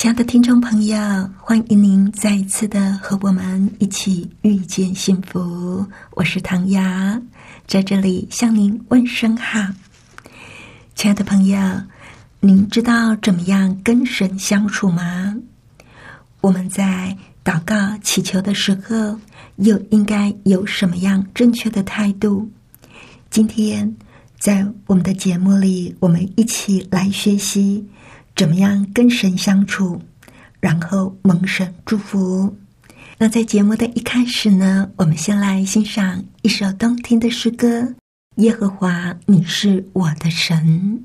亲爱的听众朋友，欢迎您再一次的和我们一起遇见幸福。我是唐雅，在这里向您问声好。亲爱的朋友，您知道怎么样跟神相处吗？我们在祷告祈求的时候，又应该有什么样正确的态度？今天在我们的节目里，我们一起来学习。怎么样跟神相处，然后蒙神祝福？那在节目的一开始呢，我们先来欣赏一首动听的诗歌《耶和华，你是我的神》。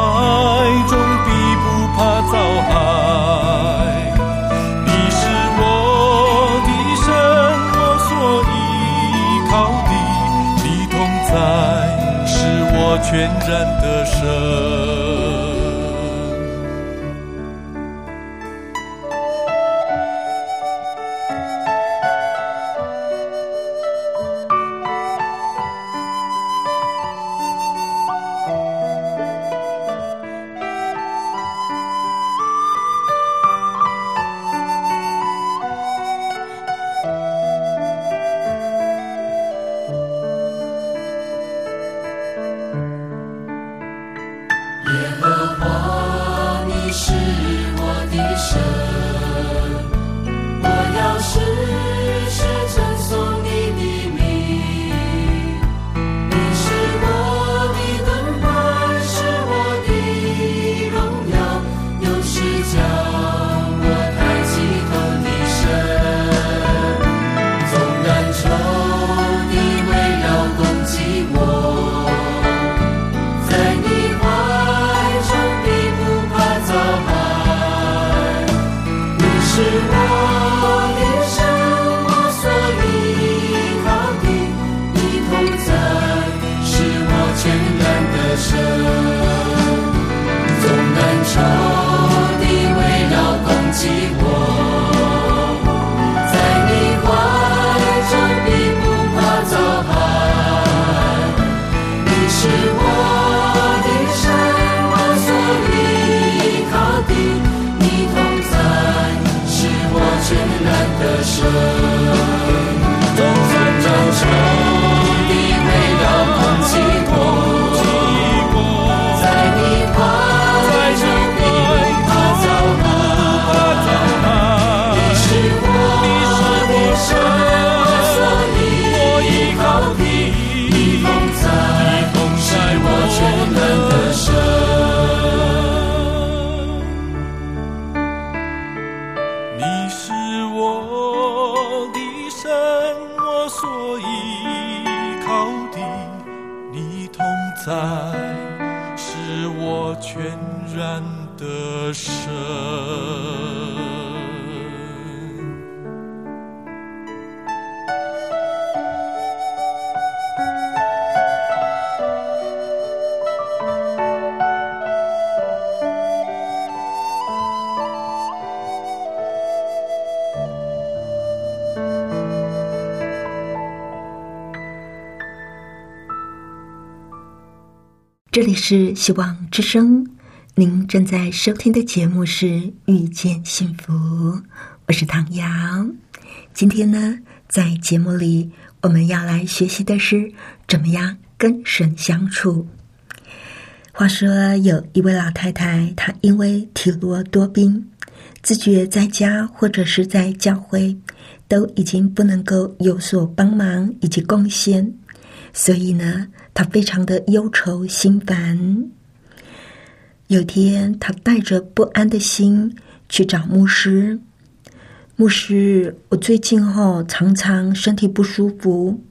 全然的神。你是我的神我所依靠的你同在是我全然的神。里是希望之声，您正在收听的节目是《遇见幸福》，我是唐瑶。今天呢，在节目里我们要来学习的是怎么样跟神相处。话说有一位老太太，她因为体弱多病，自觉在家或者是在教会都已经不能够有所帮忙以及贡献，所以呢。他非常的忧愁心烦。有天，他带着不安的心去找牧师。牧师，我最近哈常常身体不舒服，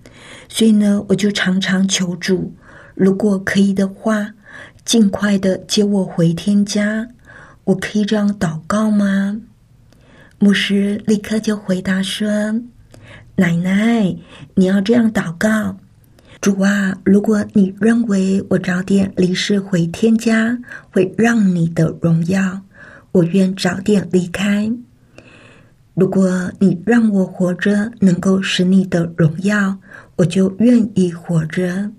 所以呢，我就常常求主，如果可以的话，尽快的接我回天家。我可以这样祷告吗？牧师立刻就回答说：“奶奶，你要这样祷告。”主啊，如果你认为我早点离世回天家会让你的荣耀，我愿早点离开。如果你让我活着能够使你的荣耀，我就愿意活着。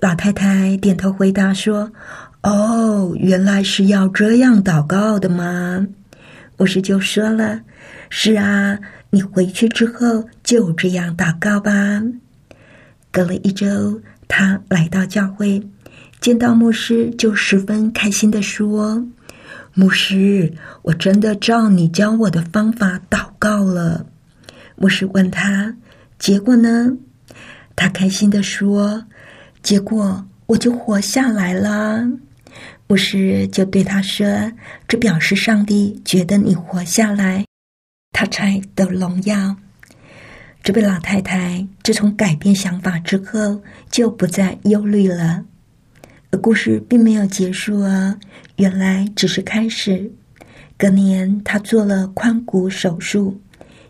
老太太点头回答说：“哦，原来是要这样祷告的吗？”我是就说了：“是啊，你回去之后就这样祷告吧。”隔了一周，他来到教会，见到牧师就十分开心的说：“牧师，我真的照你教我的方法祷告了。”牧师问他：“结果呢？”他开心的说：“结果我就活下来了。”牧师就对他说：“这表示上帝觉得你活下来，他才得荣耀。”这位老太太自从改变想法之后，就不再忧虑了。而故事并没有结束哦，原来只是开始。隔年，她做了髋骨手术，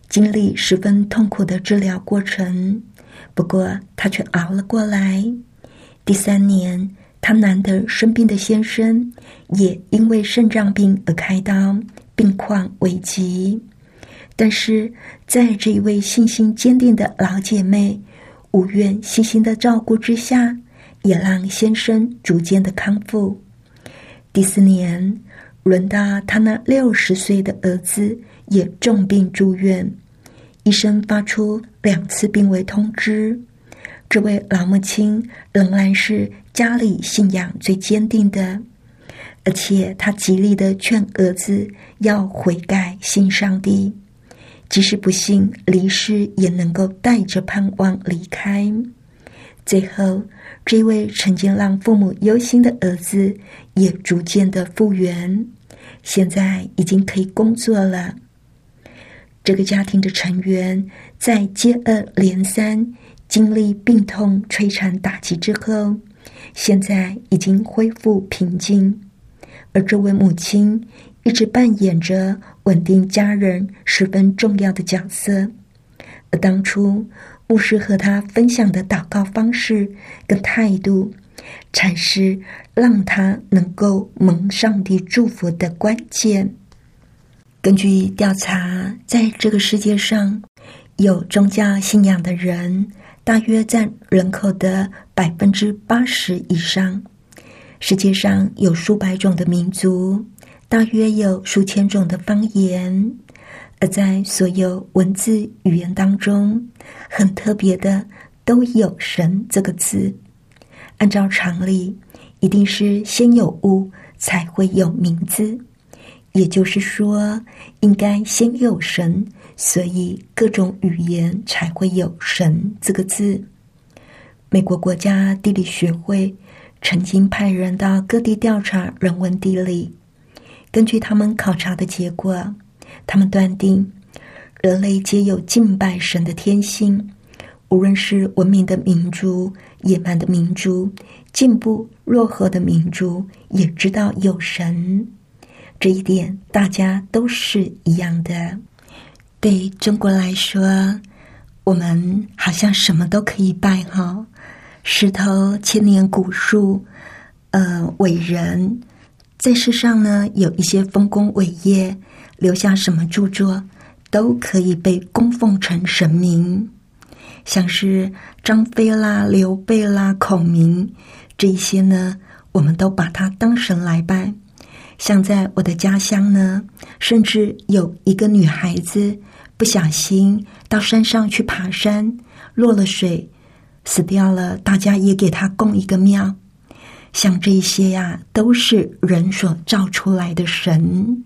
经历十分痛苦的治疗过程，不过她却熬了过来。第三年，她难得生病的先生也因为肾脏病而开刀，病况危急。但是，在这一位信心坚定的老姐妹无怨细心的照顾之下，也让先生逐渐的康复。第四年，轮到他那六十岁的儿子也重病住院，医生发出两次病危通知。这位老母亲仍然是家里信仰最坚定的，而且她极力的劝儿子要悔改信上帝。即使不幸离世，也能够带着盼望离开。最后，这位曾经让父母忧心的儿子也逐渐的复原，现在已经可以工作了。这个家庭的成员在接二连三经历病痛摧残打击之后，现在已经恢复平静，而这位母亲。一直扮演着稳定家人十分重要的角色，而当初牧师和他分享的祷告方式跟态度，才是让他能够蒙上帝祝福的关键。根据调查，在这个世界上，有宗教信仰的人大约占人口的百分之八十以上。世界上有数百种的民族。大约有数千种的方言，而在所有文字语言当中，很特别的都有“神”这个字。按照常理，一定是先有物才会有名字，也就是说，应该先有神，所以各种语言才会有“神”这个字。美国国家地理学会曾经派人到各地调查人文地理。根据他们考察的结果，他们断定人类皆有敬拜神的天性。无论是文明的民族、野蛮的民族、进步落后的民族，也知道有神。这一点大家都是一样的。对中国来说，我们好像什么都可以拜哈，石头、千年古树、呃伟人。在世上呢，有一些丰功伟业，留下什么著作，都可以被供奉成神明。像是张飞啦、刘备啦、孔明，这一些呢，我们都把它当神来拜。像在我的家乡呢，甚至有一个女孩子不小心到山上去爬山，落了水，死掉了。大家也给她供一个庙。像这些呀，都是人所造出来的神。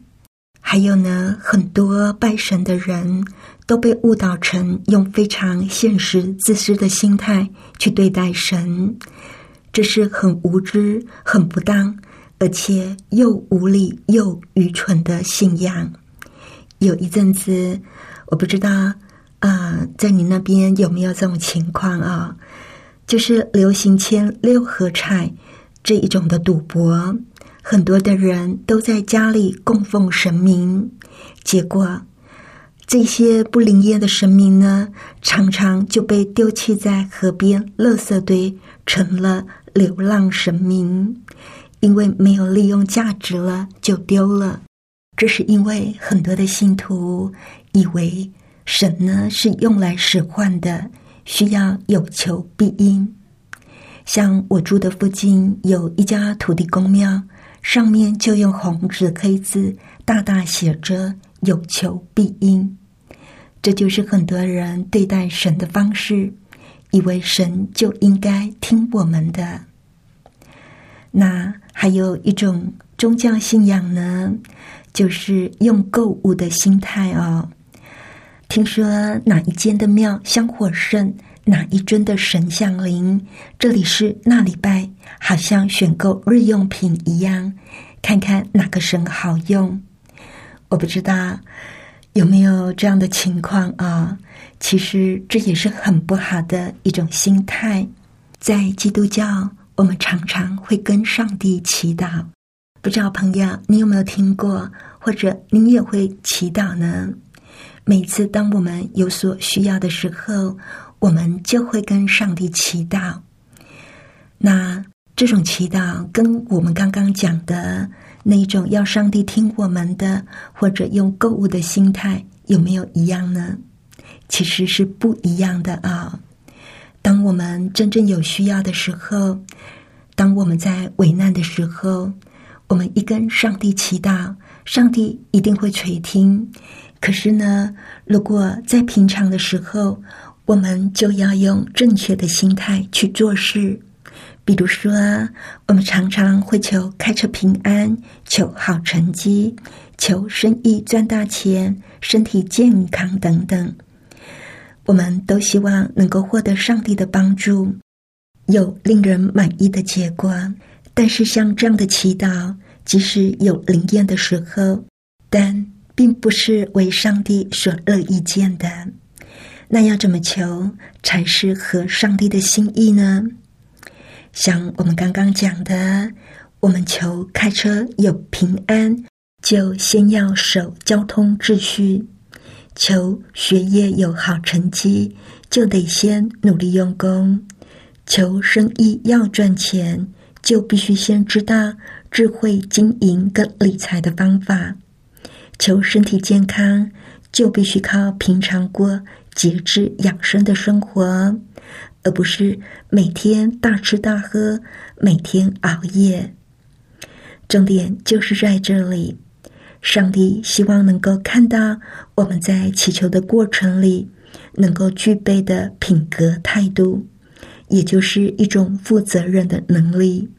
还有呢，很多拜神的人都被误导成用非常现实、自私的心态去对待神，这是很无知、很不当，而且又无理又愚蠢的信仰。有一阵子，我不知道啊，在你那边有没有这种情况啊？就是流行签六合彩这一种的赌博。很多的人都在家里供奉神明，结果这些不灵验的神明呢，常常就被丢弃在河边垃圾堆，成了流浪神明，因为没有利用价值了，就丢了。这是因为很多的信徒以为神呢是用来使唤的，需要有求必应。像我住的附近有一家土地公庙。上面就用红纸黑字大大写着“有求必应”，这就是很多人对待神的方式，以为神就应该听我们的。那还有一种宗教信仰呢，就是用购物的心态哦。听说哪一间的庙香火盛。哪一尊的神像灵？这里是那里拜，好像选购日用品一样，看看哪个神好用。我不知道有没有这样的情况啊？其实这也是很不好的一种心态。在基督教，我们常常会跟上帝祈祷。不知道朋友你有没有听过，或者你也会祈祷呢？每次当我们有所需要的时候。我们就会跟上帝祈祷。那这种祈祷跟我们刚刚讲的那种要上帝听我们的，或者用购物的心态，有没有一样呢？其实是不一样的啊。当我们真正有需要的时候，当我们在危难的时候，我们一跟上帝祈祷，上帝一定会垂听。可是呢，如果在平常的时候，我们就要用正确的心态去做事，比如说，我们常常会求开车平安、求好成绩、求生意赚大钱、身体健康等等。我们都希望能够获得上帝的帮助，有令人满意的结果。但是，像这样的祈祷，即使有灵验的时候，但并不是为上帝所乐意见的。那要怎么求才是合上帝的心意呢？像我们刚刚讲的，我们求开车有平安，就先要守交通秩序；求学业有好成绩，就得先努力用功；求生意要赚钱，就必须先知道智慧经营跟理财的方法；求身体健康，就必须靠平常过。节制养生的生活，而不是每天大吃大喝、每天熬夜。重点就是在这里，上帝希望能够看到我们在祈求的过程里能够具备的品格态度，也就是一种负责任的能力。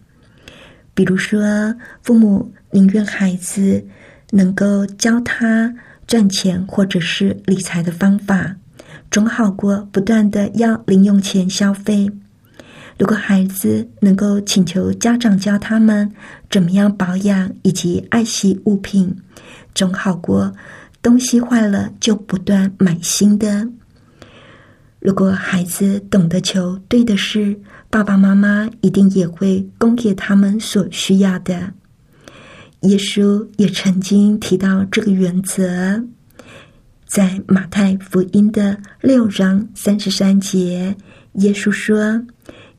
比如说，父母宁愿孩子能够教他赚钱或者是理财的方法。总好过不断的要零用钱消费。如果孩子能够请求家长教他们怎么样保养以及爱惜物品，总好过东西坏了就不断买新的。如果孩子懂得求对的事，爸爸妈妈一定也会供给他们所需要的。耶稣也曾经提到这个原则。在马太福音的六章三十三节，耶稣说：“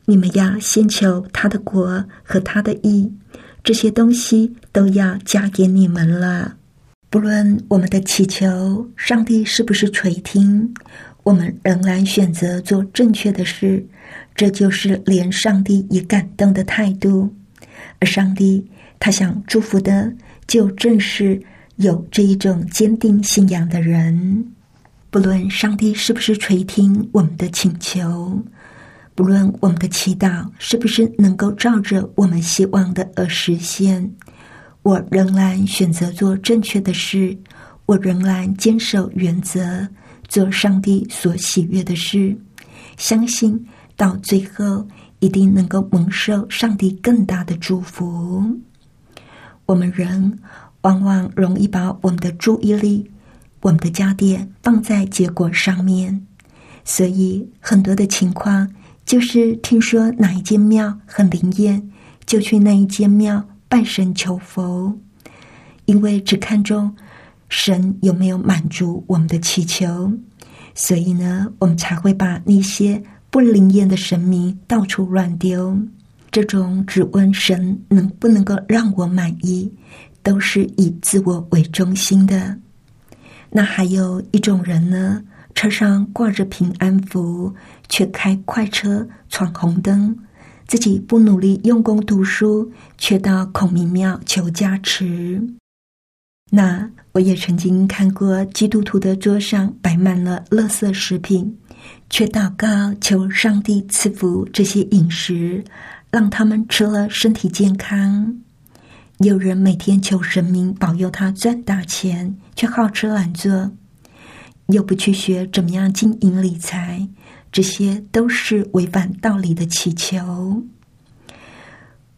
你们要先求他的国和他的义，这些东西都要加给你们了。”不论我们的祈求，上帝是不是垂听，我们仍然选择做正确的事，这就是连上帝也感动的态度。而上帝他想祝福的，就正是有这一种坚定信仰的人。不论上帝是不是垂听我们的请求，不论我们的祈祷是不是能够照着我们希望的而实现，我仍然选择做正确的事，我仍然坚守原则，做上帝所喜悦的事，相信到最后一定能够蒙受上帝更大的祝福。我们人往往容易把我们的注意力。我们的焦点放在结果上面，所以很多的情况就是听说哪一间庙很灵验，就去那一间庙拜神求佛，因为只看重神有没有满足我们的祈求，所以呢，我们才会把那些不灵验的神明到处乱丢。这种只问神能不能够让我满意，都是以自我为中心的。那还有一种人呢，车上挂着平安符，却开快车闯红灯；自己不努力用功读书，却到孔明庙求加持。那我也曾经看过基督徒的桌上摆满了垃圾食品，却祷告求上帝赐福这些饮食，让他们吃了身体健康。有人每天求神明保佑他赚大钱，却好吃懒做，又不去学怎么样经营理财，这些都是违反道理的祈求。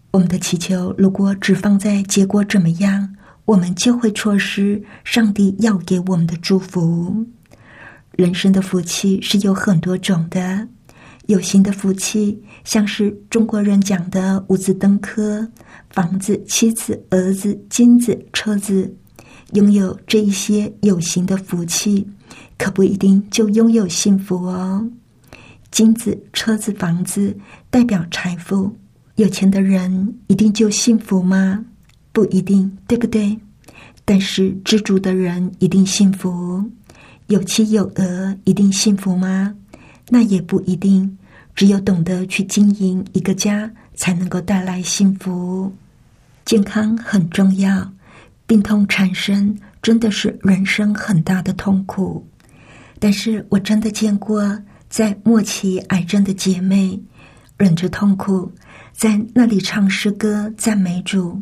我们的祈求如果只放在结果怎么样，我们就会错失上帝要给我们的祝福。人生的福气是有很多种的。有形的福气，像是中国人讲的五子登科、房子、妻子、儿子、金子、车子，拥有这一些有形的福气，可不一定就拥有幸福哦。金子、车子、房子代表财富，有钱的人一定就幸福吗？不一定，对不对？但是知足的人一定幸福，有妻有儿一定幸福吗？那也不一定，只有懂得去经营一个家，才能够带来幸福。健康很重要，病痛产生真的是人生很大的痛苦。但是我真的见过在末期癌症的姐妹，忍着痛苦，在那里唱诗歌赞美主，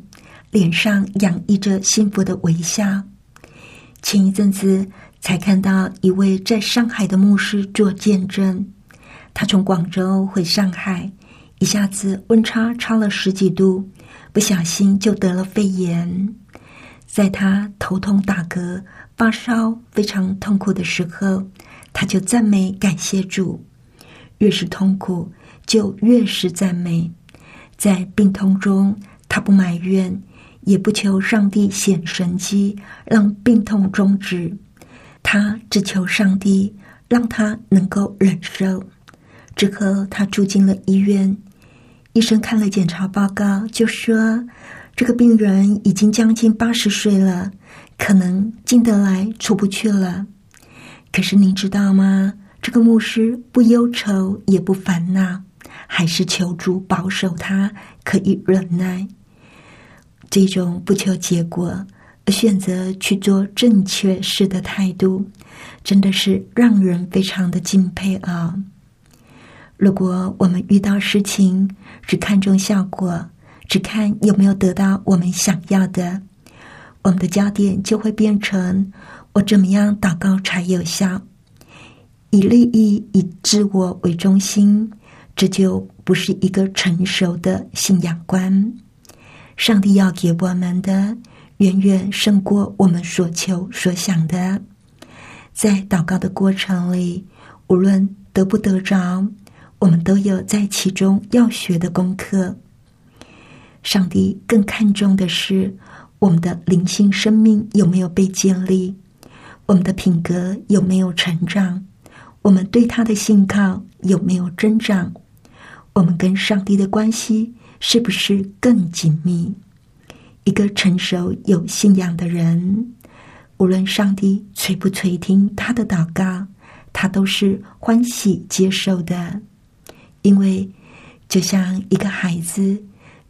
脸上洋溢着幸福的微笑。前一阵子。才看到一位在上海的牧师做见证，他从广州回上海，一下子温差差了十几度，不小心就得了肺炎。在他头痛、打嗝、发烧非常痛苦的时候，他就赞美感谢主。越是痛苦，就越是赞美。在病痛中，他不埋怨，也不求上帝显神迹，让病痛终止。他只求上帝让他能够忍受。之后，他住进了医院。医生看了检查报告，就说：“这个病人已经将近八十岁了，可能进得来出不去了。”可是您知道吗？这个牧师不忧愁也不烦恼，还是求主保守他，可以忍耐。这种不求结果。选择去做正确事的态度，真的是让人非常的敬佩啊！如果我们遇到事情只看重效果，只看有没有得到我们想要的，我们的焦点就会变成我怎么样祷告才有效，以利益、以自我为中心，这就不是一个成熟的信仰观。上帝要给我们的。远远胜过我们所求所想的。在祷告的过程里，无论得不得着，我们都有在其中要学的功课。上帝更看重的是我们的灵性生命有没有被建立，我们的品格有没有成长，我们对他的信靠有没有增长，我们跟上帝的关系是不是更紧密。一个成熟有信仰的人，无论上帝垂不垂听他的祷告，他都是欢喜接受的，因为就像一个孩子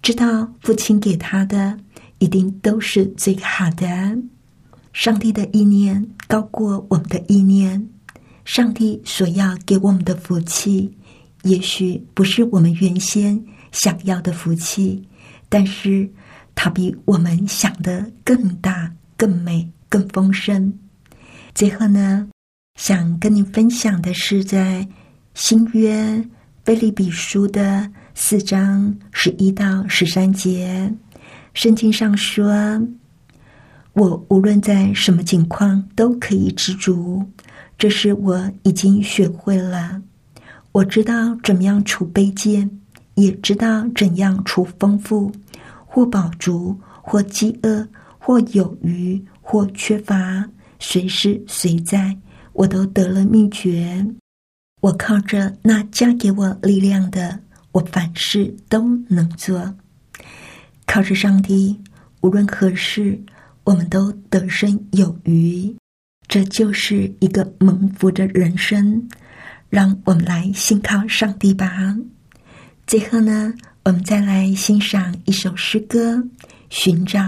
知道父亲给他的一定都是最好的。上帝的意念高过我们的意念，上帝所要给我们的福气，也许不是我们原先想要的福气，但是它比我们想的更大、更美、更丰盛。最后呢，想跟你分享的是在新约菲利比书的四章十一到十三节，圣经上说：“我无论在什么境况都可以知足，这是我已经学会了。我知道怎么样处卑贱，也知道怎样处丰富，或饱足，或饥饿，或有余，或缺乏。”随时随在，我都得了秘诀。我靠着那加给我力量的，我凡事都能做。靠着上帝，无论何事，我们都得胜有余。这就是一个蒙福的人生。让我们来信靠上帝吧。最后呢，我们再来欣赏一首诗歌，寻找。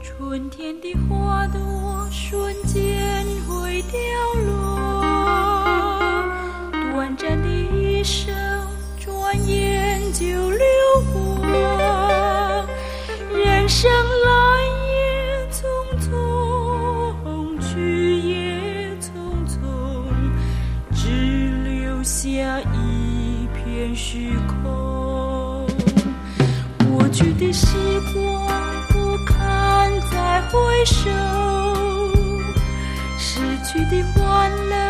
春天的花朵瞬间会凋落。短暂的一生。生来也匆匆去也匆匆只留下一片虚空过去的时光不堪再回首逝去的欢乐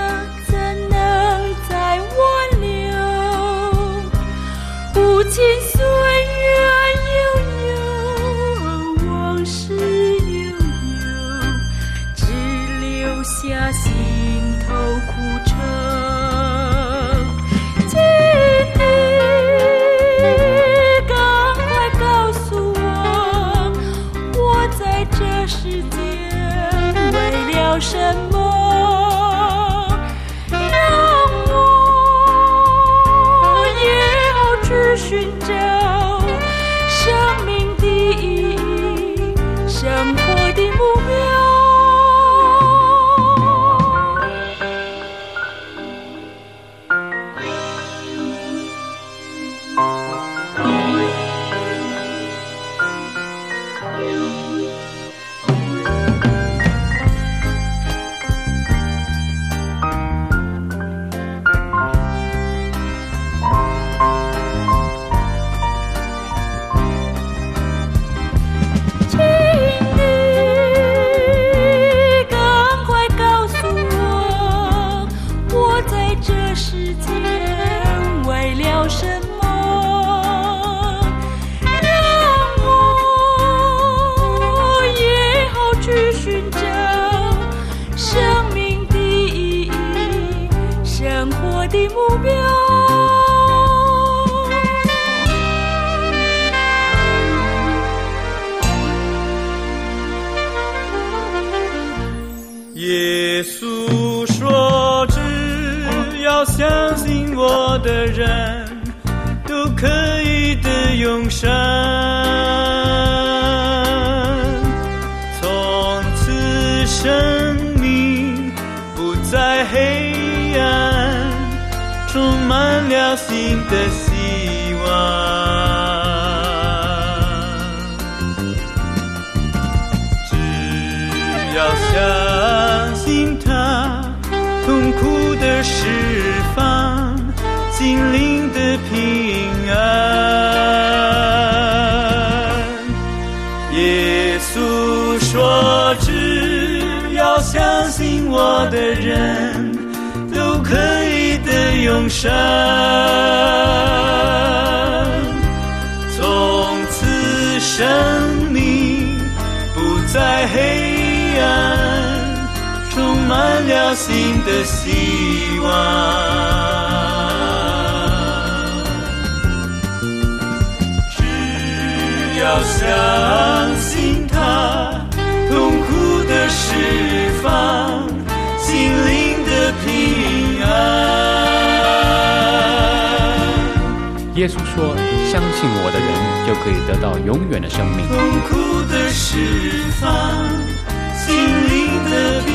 的人都可以的永生从此生命不再黑暗充满了新的希望。只要相信它痛苦的释放。心灵的平安，耶稣说，只要相信我的人，都可以得永生。从此，生命不再黑暗，充满了新的希望。要相信他，痛苦的释放，心灵的平安。耶稣说：“相信我的人，就可以得到永远的生命。”痛苦的释放，心灵的平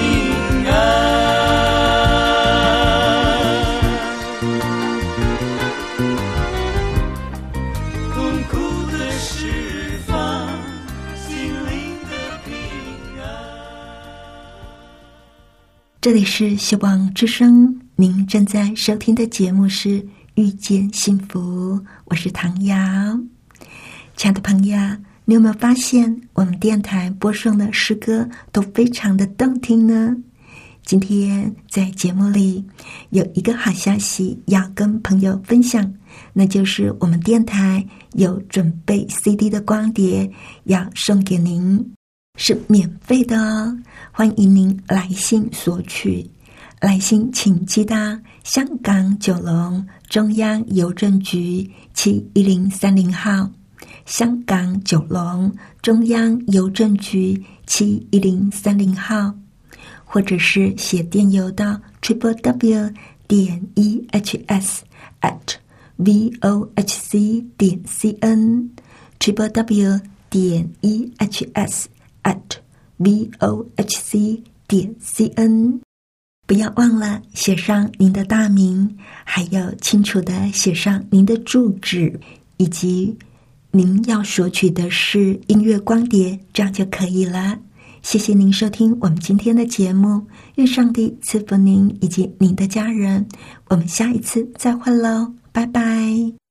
这里是希望之声，您正在收听的节目是《遇见幸福》，我是唐瑶。亲爱的朋友，你有没有发现我们电台播送的诗歌都非常的动听呢？今天在节目里有一个好消息要跟朋友分享，那就是我们电台有准备 CD 的光碟要送给您，是免费的哦。欢迎您来信索取，来信请寄到香港九龙中央邮政局七一零三零号，香港九龙中央邮政局七一零三零号。或者是写电邮到 triple w 点 e h s at v o h c 点 c n triple w 点 e h s at v o h c 点 c n，不要忘了写上您的大名，还要清楚的写上您的住址，以及您要索取的是音乐光碟，这样就可以了。谢谢您收听我们今天的节目，愿上帝赐福您以及您的家人。我们下一次再会喽，拜拜。